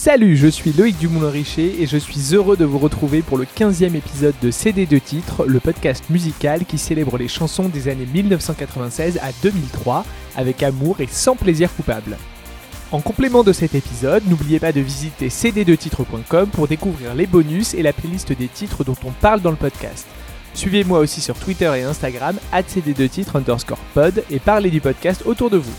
Salut, je suis Loïc Dumoulin-Richer et je suis heureux de vous retrouver pour le 15e épisode de CD de titres, le podcast musical qui célèbre les chansons des années 1996 à 2003 avec amour et sans plaisir coupable. En complément de cet épisode, n'oubliez pas de visiter cd2titres.com pour découvrir les bonus et la playlist des titres dont on parle dans le podcast. Suivez-moi aussi sur Twitter et Instagram, cd2titres underscore pod, et parlez du podcast autour de vous.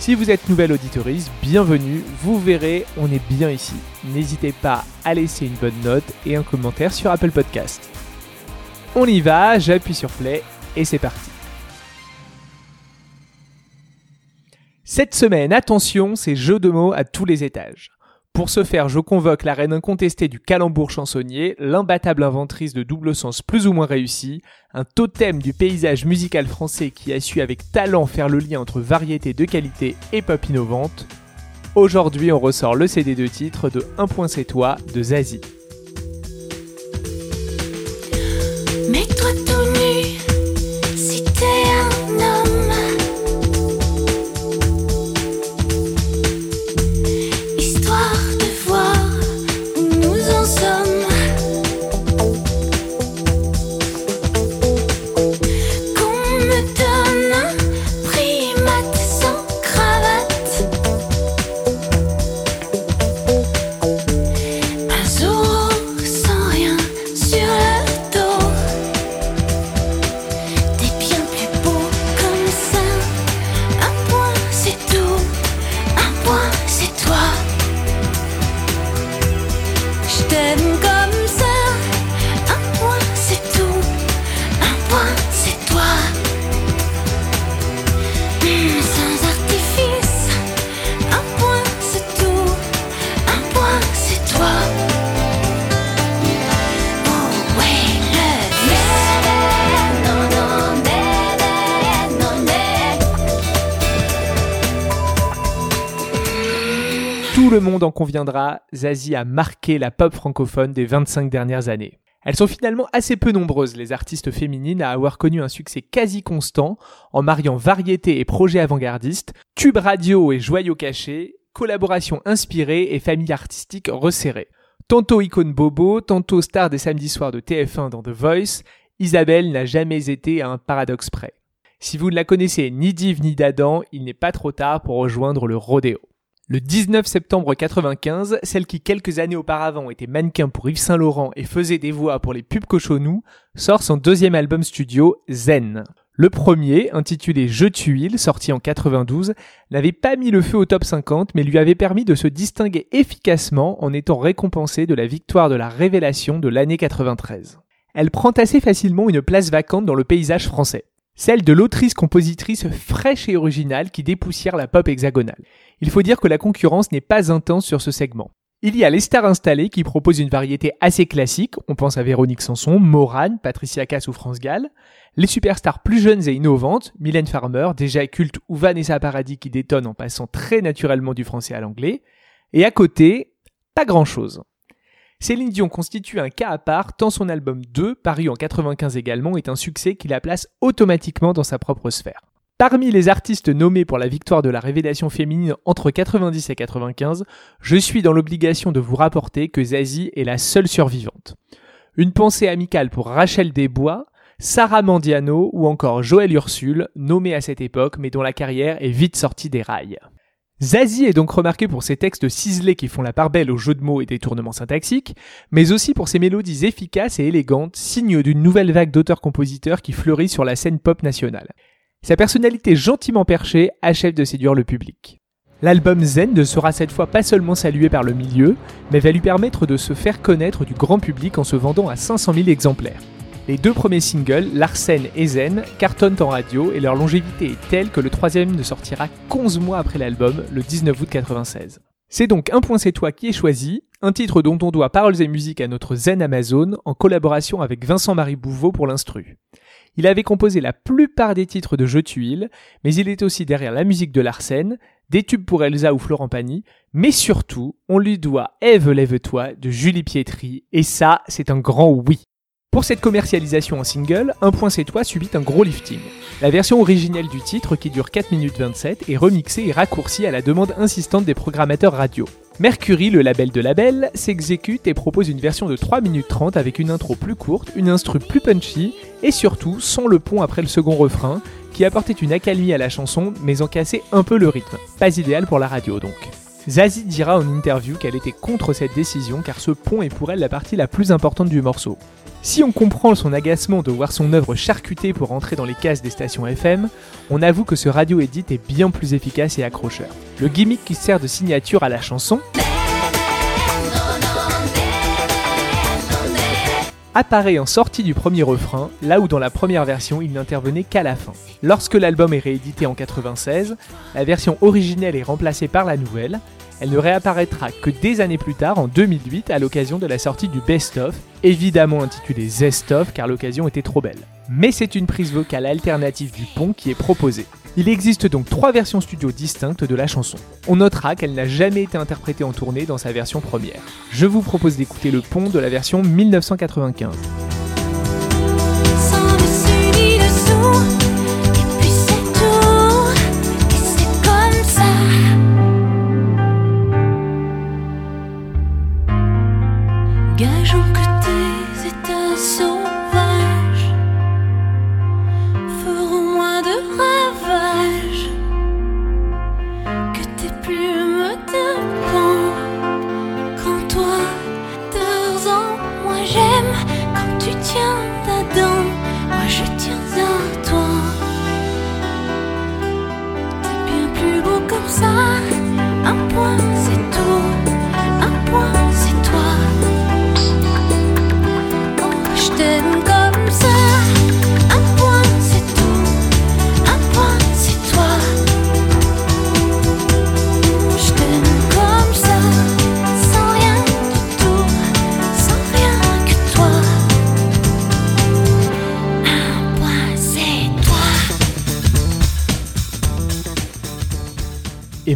Si vous êtes nouvelle auditorise, bienvenue, vous verrez, on est bien ici. N'hésitez pas à laisser une bonne note et un commentaire sur Apple Podcast. On y va, j'appuie sur play et c'est parti. Cette semaine, attention, c'est jeu de mots à tous les étages. Pour ce faire, je convoque la reine incontestée du calembour chansonnier, l'imbattable inventrice de double sens plus ou moins réussi, un totem du paysage musical français qui a su avec talent faire le lien entre variété de qualité et pop innovante. Aujourd'hui, on ressort le CD de titre de Un point c'est toi de Zazie. Tout le monde en conviendra, Zazie a marqué la pop francophone des 25 dernières années. Elles sont finalement assez peu nombreuses, les artistes féminines, à avoir connu un succès quasi constant en mariant variété et projets avant-gardistes, tubes radio et joyaux cachés, collaborations inspirées et familles artistiques resserrées. Tantôt icône bobo, tantôt star des samedis soirs de TF1 dans The Voice, Isabelle n'a jamais été à un paradoxe près. Si vous ne la connaissez ni d'Yves ni d'Adam, il n'est pas trop tard pour rejoindre le rodéo. Le 19 septembre 95, celle qui quelques années auparavant était mannequin pour Yves Saint Laurent et faisait des voix pour les pubs cochonous, sort son deuxième album studio, Zen. Le premier, intitulé Je tuile, sorti en 92, n'avait pas mis le feu au top 50, mais lui avait permis de se distinguer efficacement en étant récompensé de la victoire de la révélation de l'année 93. Elle prend assez facilement une place vacante dans le paysage français. Celle de l'autrice-compositrice fraîche et originale qui dépoussière la pop hexagonale. Il faut dire que la concurrence n'est pas intense sur ce segment. Il y a les stars installées qui proposent une variété assez classique, on pense à Véronique Sanson, Morane, Patricia Cass ou France Gall, les superstars plus jeunes et innovantes, Mylène Farmer, déjà culte, ou Vanessa Paradis qui détonne en passant très naturellement du français à l'anglais, et à côté, pas grand chose. Céline Dion constitue un cas à part tant son album 2, paru en 95 également, est un succès qui la place automatiquement dans sa propre sphère. Parmi les artistes nommés pour la victoire de la révélation féminine entre 90 et 95, je suis dans l'obligation de vous rapporter que Zazie est la seule survivante. Une pensée amicale pour Rachel Desbois, Sarah Mandiano ou encore Joël Ursule, nommés à cette époque mais dont la carrière est vite sortie des rails. Zazie est donc remarqué pour ses textes ciselés qui font la part belle aux jeux de mots et détournements syntaxiques, mais aussi pour ses mélodies efficaces et élégantes, signe d'une nouvelle vague d'auteurs-compositeurs qui fleurit sur la scène pop nationale. Sa personnalité gentiment perchée achève de séduire le public. L'album Zen ne sera cette fois pas seulement salué par le milieu, mais va lui permettre de se faire connaître du grand public en se vendant à 500 000 exemplaires. Les deux premiers singles, Larsen et Zen, cartonnent en radio et leur longévité est telle que le troisième ne sortira qu'11 mois après l'album, le 19 août 96. C'est donc Un point c'est toi qui est choisi, un titre dont on doit paroles et musique à notre Zen Amazon en collaboration avec Vincent-Marie Bouveau pour l'instru. Il avait composé la plupart des titres de Je tuile, mais il est aussi derrière la musique de Larsen, des tubes pour Elsa ou Florent Pagny, mais surtout, on lui doit Ève lève-toi de Julie Pietri, et ça, c'est un grand oui. Pour cette commercialisation en single, Un point c'est toi subit un gros lifting. La version originelle du titre, qui dure 4 minutes 27, est remixée et raccourcie à la demande insistante des programmateurs radio. Mercury, le label de label, s'exécute et propose une version de 3 minutes 30 avec une intro plus courte, une instru plus punchy et surtout sans le pont après le second refrain qui apportait une accalmie à la chanson mais en cassait un peu le rythme. Pas idéal pour la radio donc. Zazie dira en interview qu'elle était contre cette décision car ce pont est pour elle la partie la plus importante du morceau. Si on comprend son agacement de voir son œuvre charcutée pour entrer dans les cases des stations FM, on avoue que ce radio edit est bien plus efficace et accrocheur. Le gimmick qui sert de signature à la chanson apparaît en sortie du premier refrain, là où dans la première version il n'intervenait qu'à la fin. Lorsque l'album est réédité en 96, la version originelle est remplacée par la nouvelle, elle ne réapparaîtra que des années plus tard, en 2008, à l'occasion de la sortie du Best of, évidemment intitulé Zest of car l'occasion était trop belle. Mais c'est une prise vocale alternative du pont qui est proposée. Il existe donc trois versions studio distinctes de la chanson. On notera qu'elle n'a jamais été interprétée en tournée dans sa version première. Je vous propose d'écouter le pont de la version 1995.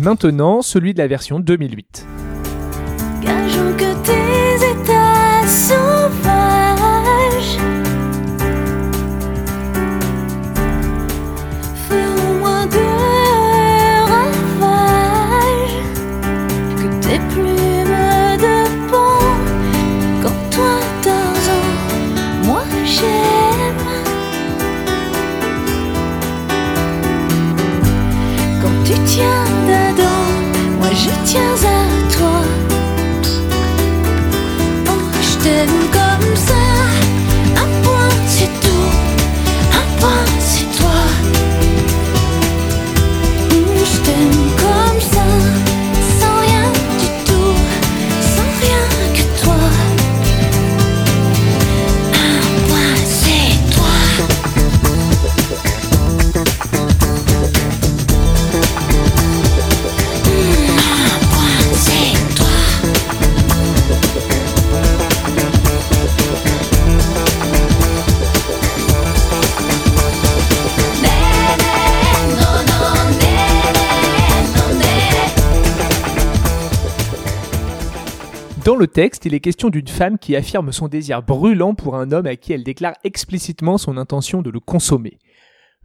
Maintenant, celui de la version 2008. Gageons que tes Dans le texte, il est question d'une femme qui affirme son désir brûlant pour un homme à qui elle déclare explicitement son intention de le consommer.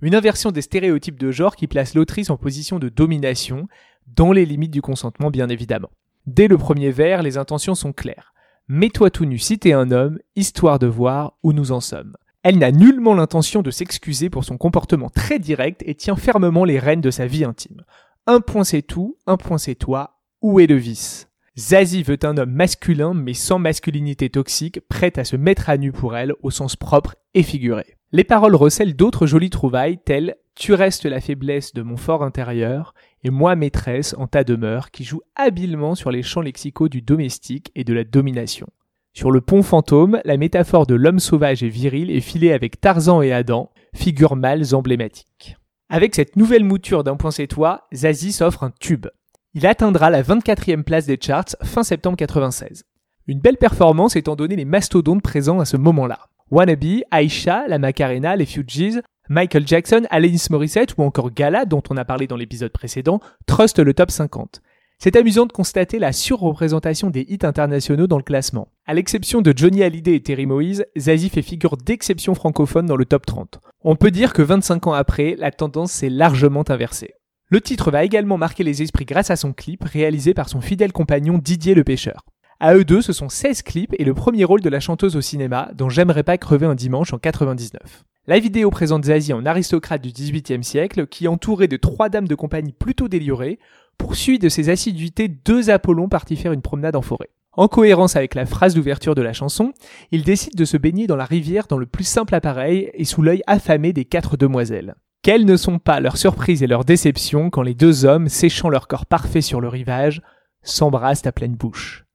Une inversion des stéréotypes de genre qui place l'autrice en position de domination, dans les limites du consentement bien évidemment. Dès le premier vers, les intentions sont claires. Mets-toi tout nu si un homme, histoire de voir où nous en sommes. Elle n'a nullement l'intention de s'excuser pour son comportement très direct et tient fermement les rênes de sa vie intime. Un point c'est tout, un point c'est toi, où est le vice? Zazie veut un homme masculin mais sans masculinité toxique, prêt à se mettre à nu pour elle au sens propre et figuré. Les paroles recèlent d'autres jolies trouvailles telles Tu restes la faiblesse de mon fort intérieur et moi maîtresse en ta demeure qui joue habilement sur les champs lexicaux du domestique et de la domination. Sur le pont fantôme, la métaphore de l'homme sauvage et viril est filée avec Tarzan et Adam, figures mâles emblématiques. Avec cette nouvelle mouture d'un point c'est toi, Zazie s'offre un tube. Il atteindra la 24e place des charts fin septembre 96. Une belle performance étant donné les mastodontes présents à ce moment-là. Wannabe, Aisha, la Macarena, les Fugees, Michael Jackson, Alanis Morissette ou encore Gala, dont on a parlé dans l'épisode précédent, trustent le top 50. C'est amusant de constater la surreprésentation des hits internationaux dans le classement. À l'exception de Johnny Hallyday et Terry Moïse, Zazie fait figure d'exception francophone dans le top 30. On peut dire que 25 ans après, la tendance s'est largement inversée. Le titre va également marquer les esprits grâce à son clip réalisé par son fidèle compagnon Didier le Pêcheur. À eux deux, ce sont 16 clips et le premier rôle de la chanteuse au cinéma dont J'aimerais pas crever un dimanche en 99. La vidéo présente Zazie en aristocrate du XVIIIe siècle qui, entouré de trois dames de compagnie plutôt délurées, poursuit de ses assiduités deux Apollons partis faire une promenade en forêt. En cohérence avec la phrase d'ouverture de la chanson, il décide de se baigner dans la rivière dans le plus simple appareil et sous l'œil affamé des quatre demoiselles. Quelles ne sont pas leurs surprises et leurs déceptions quand les deux hommes, séchant leur corps parfait sur le rivage, s'embrassent à pleine bouche.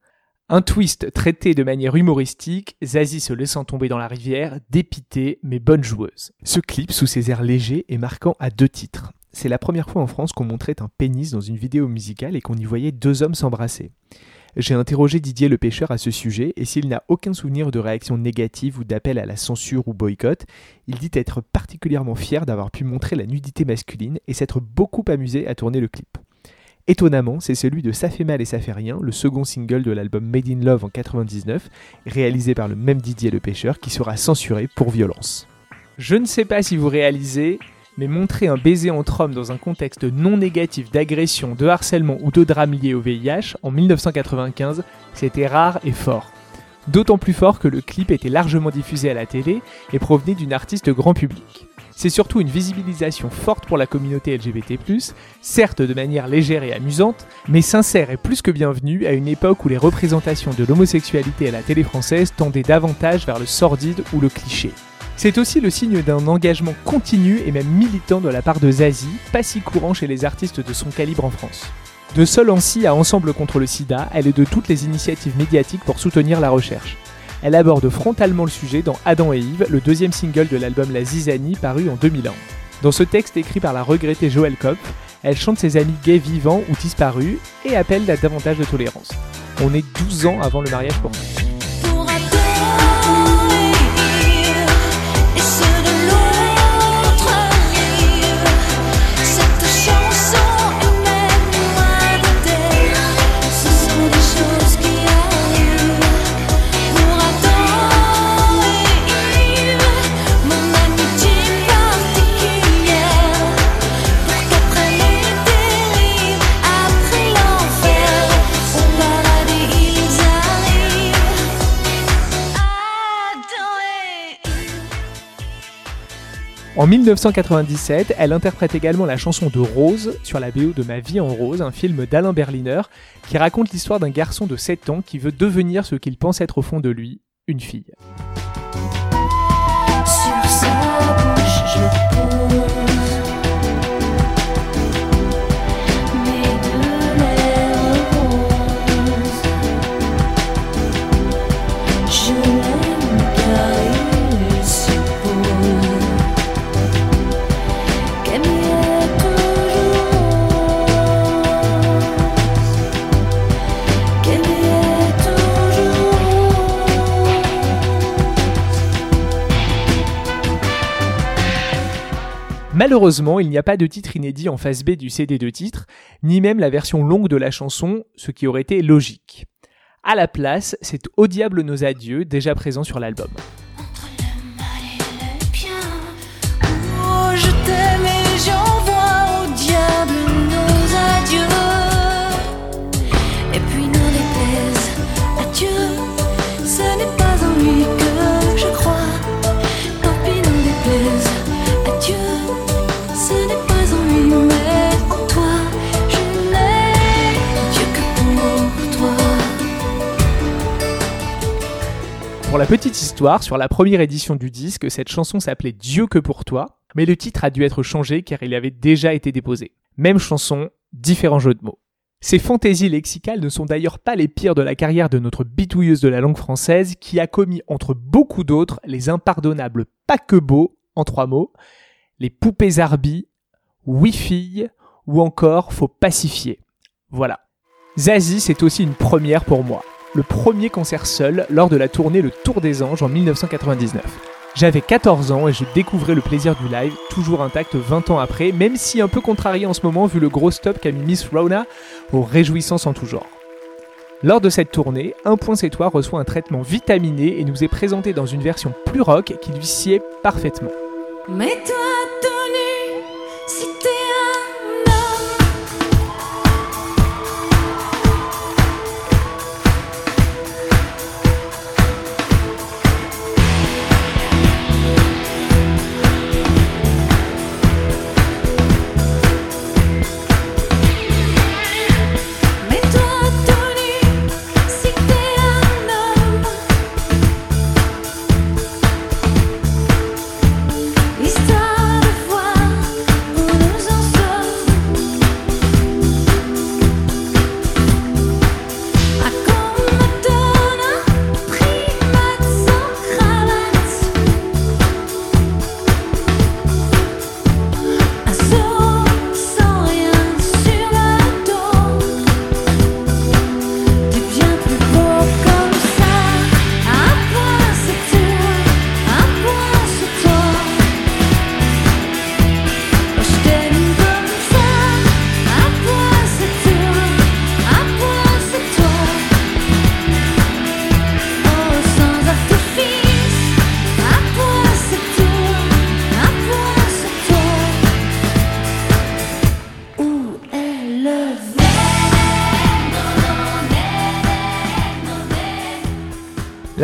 Un twist traité de manière humoristique, Zazie se laissant tomber dans la rivière, dépitée mais bonne joueuse. Ce clip, sous ses airs légers, est marquant à deux titres. C'est la première fois en France qu'on montrait un pénis dans une vidéo musicale et qu'on y voyait deux hommes s'embrasser. J'ai interrogé Didier le pêcheur à ce sujet et s'il n'a aucun souvenir de réaction négative ou d'appel à la censure ou boycott, il dit être particulièrement fier d'avoir pu montrer la nudité masculine et s'être beaucoup amusé à tourner le clip. Étonnamment, c'est celui de Ça fait mal et ça fait rien, le second single de l'album Made in Love en 99, réalisé par le même Didier le pêcheur, qui sera censuré pour violence. Je ne sais pas si vous réalisez, mais montrer un baiser entre hommes dans un contexte non négatif d'agression, de harcèlement ou de drame lié au VIH en 1995, c'était rare et fort. D'autant plus fort que le clip était largement diffusé à la télé et provenait d'une artiste grand public. C'est surtout une visibilisation forte pour la communauté LGBT+, certes de manière légère et amusante, mais sincère et plus que bienvenue à une époque où les représentations de l'homosexualité à la télé française tendaient davantage vers le sordide ou le cliché. C'est aussi le signe d'un engagement continu et même militant de la part de Zazie, pas si courant chez les artistes de son calibre en France. De Sol en à Ensemble contre le sida, elle est de toutes les initiatives médiatiques pour soutenir la recherche. Elle aborde frontalement le sujet dans Adam et Yves, le deuxième single de l'album La Zizanie paru en 2001. Dans ce texte écrit par la regrettée Joël Kopp, elle chante ses amis gays vivants ou disparus et appelle à davantage de tolérance. On est 12 ans avant le mariage pour tous. En 1997, elle interprète également la chanson de Rose sur la BO de Ma vie en rose, un film d'Alain Berliner qui raconte l'histoire d'un garçon de 7 ans qui veut devenir ce qu'il pense être au fond de lui, une fille. Malheureusement, il n'y a pas de titre inédit en face B du CD de titre, ni même la version longue de la chanson, ce qui aurait été logique. À la place, c'est Au diable nos adieux, déjà présent sur l'album. Pour la petite histoire, sur la première édition du disque, cette chanson s'appelait Dieu que pour toi, mais le titre a dû être changé car il avait déjà été déposé. Même chanson, différents jeux de mots. Ces fantaisies lexicales ne sont d'ailleurs pas les pires de la carrière de notre bitouilleuse de la langue française qui a commis entre beaucoup d'autres les impardonnables paquebots en trois mots, les poupées arbi, wifi ou encore faut pacifier. Voilà. Zazie, c'est aussi une première pour moi le premier concert seul lors de la tournée Le Tour des Anges en 1999. J'avais 14 ans et je découvrais le plaisir du live, toujours intact 20 ans après, même si un peu contrarié en ce moment vu le gros stop qu'a mis Miss Rona aux réjouissances en tout genre. Lors de cette tournée, Un Point C'est Toi reçoit un traitement vitaminé et nous est présenté dans une version plus rock qui lui sied parfaitement.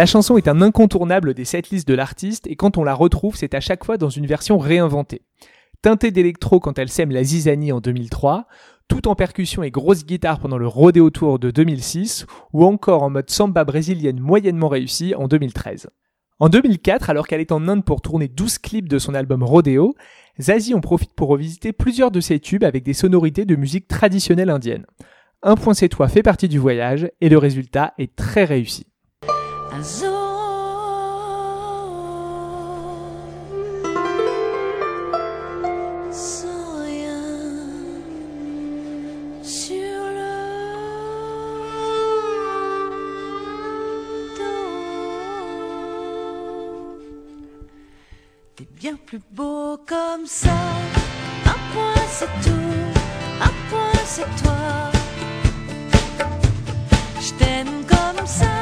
La chanson est un incontournable des setlists de l'artiste et quand on la retrouve, c'est à chaque fois dans une version réinventée. Teintée d'électro quand elle sème la zizanie en 2003, tout en percussion et grosse guitare pendant le Rodeo Tour de 2006, ou encore en mode samba brésilienne moyennement réussie en 2013. En 2004, alors qu'elle est en Inde pour tourner 12 clips de son album Rodeo, Zazie en profite pour revisiter plusieurs de ses tubes avec des sonorités de musique traditionnelle indienne. Un point c'est toi fait partie du voyage et le résultat est très réussi. Bien plus beau comme ça. Un point c'est tout, un point c'est toi. Je t'aime comme ça.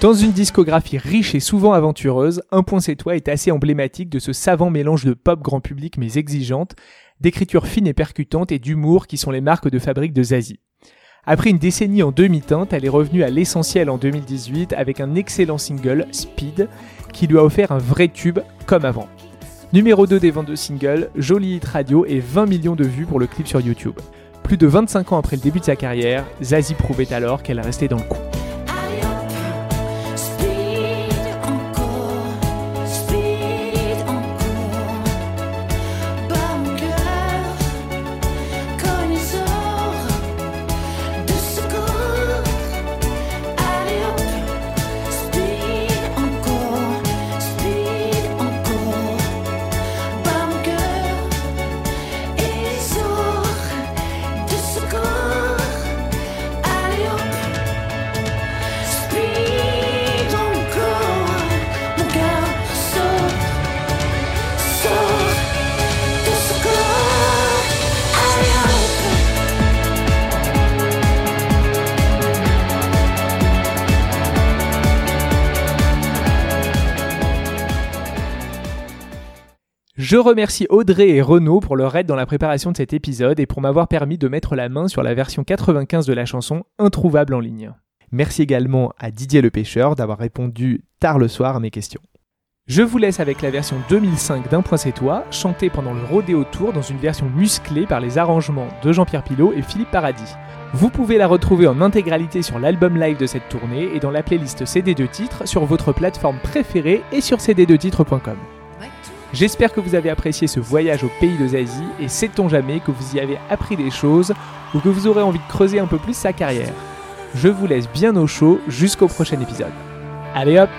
Dans une discographie riche et souvent aventureuse, Un point c'est toi est assez emblématique de ce savant mélange de pop grand public mais exigeante, d'écriture fine et percutante et d'humour qui sont les marques de fabrique de Zazie. Après une décennie en demi-teinte, elle est revenue à l'essentiel en 2018 avec un excellent single, Speed, qui lui a offert un vrai tube comme avant. Numéro 2 des 22 singles, joli hit radio et 20 millions de vues pour le clip sur YouTube. Plus de 25 ans après le début de sa carrière, Zazie prouvait alors qu'elle restait dans le coup. Je remercie Audrey et Renaud pour leur aide dans la préparation de cet épisode et pour m'avoir permis de mettre la main sur la version 95 de la chanson introuvable en ligne. Merci également à Didier le pêcheur d'avoir répondu tard le soir à mes questions. Je vous laisse avec la version 2005 d'Un point c'est toi, chantée pendant le Rodeo Tour dans une version musclée par les arrangements de Jean-Pierre Pilot et Philippe Paradis. Vous pouvez la retrouver en intégralité sur l'album live de cette tournée et dans la playlist CD de titres sur votre plateforme préférée et sur cd2titres.com. J'espère que vous avez apprécié ce voyage au pays de Zazie et sait-on jamais que vous y avez appris des choses ou que vous aurez envie de creuser un peu plus sa carrière. Je vous laisse bien au chaud jusqu'au prochain épisode. Allez hop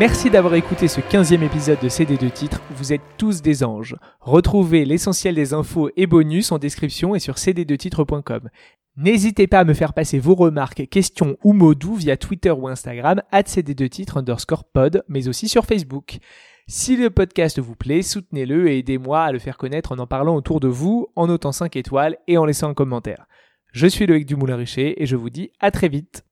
Merci d'avoir écouté ce 15e épisode de CD2 titres, vous êtes tous des anges. Retrouvez l'essentiel des infos et bonus en description et sur cd2titres.com. N'hésitez pas à me faire passer vos remarques, questions ou mots doux via Twitter ou Instagram, at cd2titres underscore pod, mais aussi sur Facebook. Si le podcast vous plaît, soutenez-le et aidez-moi à le faire connaître en en parlant autour de vous, en notant 5 étoiles et en laissant un commentaire. Je suis Loïc Dumoulin-Richer et je vous dis à très vite.